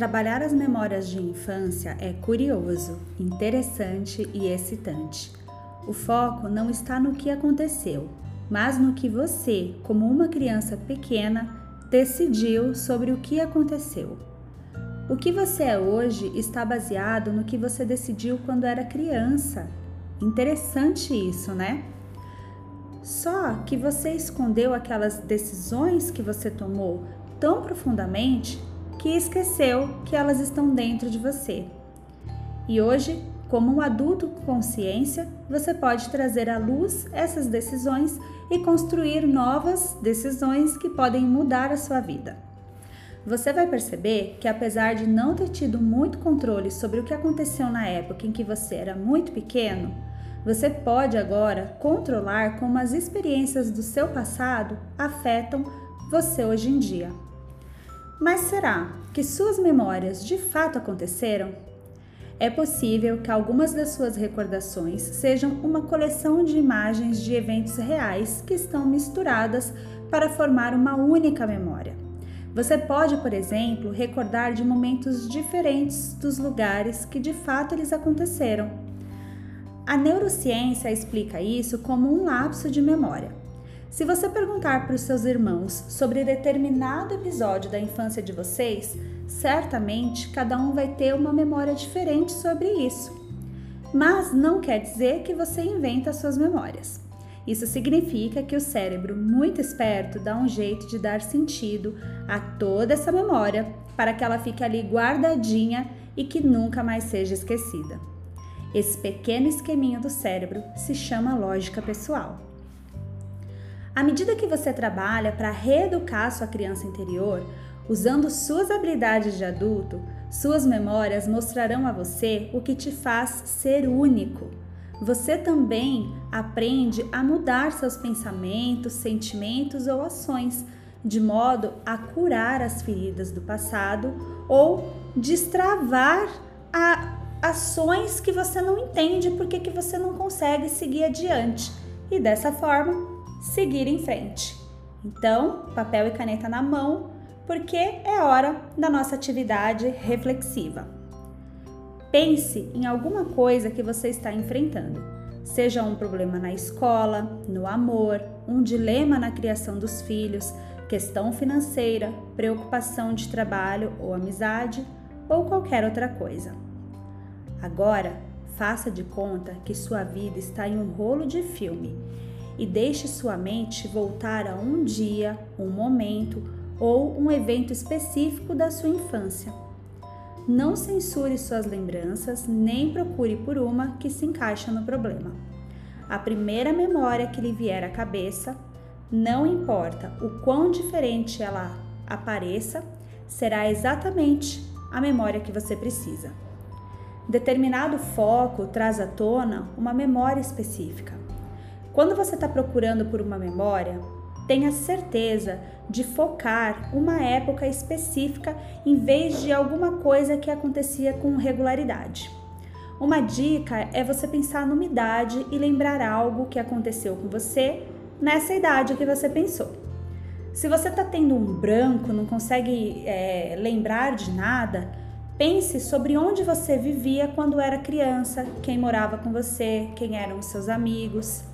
Trabalhar as memórias de infância é curioso, interessante e excitante. O foco não está no que aconteceu, mas no que você, como uma criança pequena, decidiu sobre o que aconteceu. O que você é hoje está baseado no que você decidiu quando era criança. Interessante isso, né? Só que você escondeu aquelas decisões que você tomou tão profundamente que esqueceu que elas estão dentro de você. E hoje, como um adulto com consciência, você pode trazer à luz essas decisões e construir novas decisões que podem mudar a sua vida. Você vai perceber que, apesar de não ter tido muito controle sobre o que aconteceu na época em que você era muito pequeno, você pode agora controlar como as experiências do seu passado afetam você hoje em dia. Mas será que suas memórias de fato aconteceram? É possível que algumas das suas recordações sejam uma coleção de imagens de eventos reais que estão misturadas para formar uma única memória. Você pode, por exemplo, recordar de momentos diferentes dos lugares que de fato eles aconteceram. A neurociência explica isso como um lapso de memória. Se você perguntar para os seus irmãos sobre determinado episódio da infância de vocês, certamente cada um vai ter uma memória diferente sobre isso. Mas não quer dizer que você inventa suas memórias. Isso significa que o cérebro, muito esperto, dá um jeito de dar sentido a toda essa memória para que ela fique ali guardadinha e que nunca mais seja esquecida. Esse pequeno esqueminha do cérebro se chama lógica pessoal. À medida que você trabalha para reeducar sua criança interior, usando suas habilidades de adulto, suas memórias mostrarão a você o que te faz ser único. Você também aprende a mudar seus pensamentos, sentimentos ou ações, de modo a curar as feridas do passado ou destravar ações que você não entende porque que você não consegue seguir adiante. E dessa forma, seguir em frente. Então, papel e caneta na mão, porque é hora da nossa atividade reflexiva. Pense em alguma coisa que você está enfrentando, seja um problema na escola, no amor, um dilema na criação dos filhos, questão financeira, preocupação de trabalho ou amizade ou qualquer outra coisa. Agora, faça de conta que sua vida está em um rolo de filme e deixe sua mente voltar a um dia, um momento ou um evento específico da sua infância. Não censure suas lembranças nem procure por uma que se encaixa no problema. A primeira memória que lhe vier à cabeça, não importa o quão diferente ela apareça, será exatamente a memória que você precisa. Determinado foco traz à tona uma memória específica. Quando você está procurando por uma memória, tenha certeza de focar uma época específica em vez de alguma coisa que acontecia com regularidade. Uma dica é você pensar numa idade e lembrar algo que aconteceu com você nessa idade que você pensou. Se você está tendo um branco, não consegue é, lembrar de nada, pense sobre onde você vivia quando era criança, quem morava com você, quem eram os seus amigos.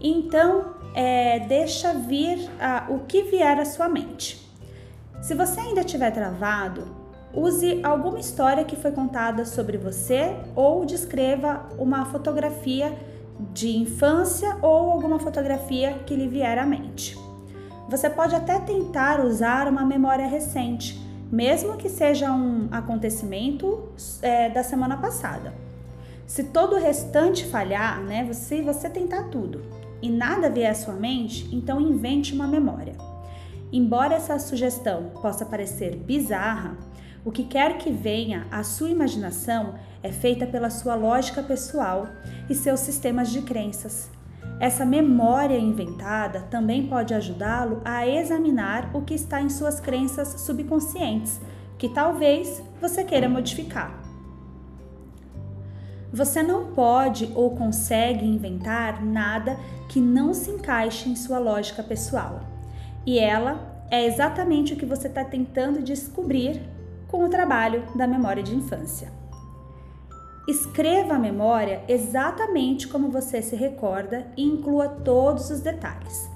Então, é, deixa vir a, o que vier à sua mente. Se você ainda estiver travado, use alguma história que foi contada sobre você ou descreva uma fotografia de infância ou alguma fotografia que lhe vier à mente. Você pode até tentar usar uma memória recente, mesmo que seja um acontecimento é, da semana passada. Se todo o restante falhar, né, você, você tentar tudo, e nada vier à sua mente, então invente uma memória. Embora essa sugestão possa parecer bizarra, o que quer que venha à sua imaginação é feita pela sua lógica pessoal e seus sistemas de crenças. Essa memória inventada também pode ajudá-lo a examinar o que está em suas crenças subconscientes, que talvez você queira modificar. Você não pode ou consegue inventar nada que não se encaixe em sua lógica pessoal. E ela é exatamente o que você está tentando descobrir com o trabalho da memória de infância. Escreva a memória exatamente como você se recorda e inclua todos os detalhes.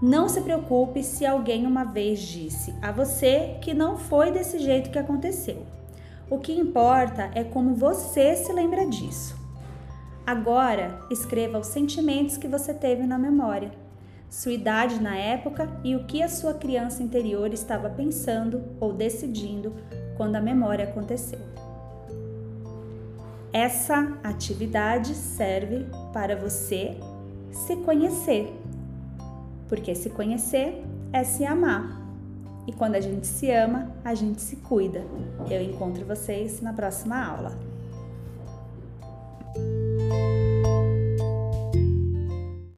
Não se preocupe se alguém uma vez disse a você que não foi desse jeito que aconteceu. O que importa é como você se lembra disso. Agora, escreva os sentimentos que você teve na memória, sua idade na época e o que a sua criança interior estava pensando ou decidindo quando a memória aconteceu. Essa atividade serve para você se conhecer porque se conhecer é se amar. E quando a gente se ama, a gente se cuida. Eu encontro vocês na próxima aula.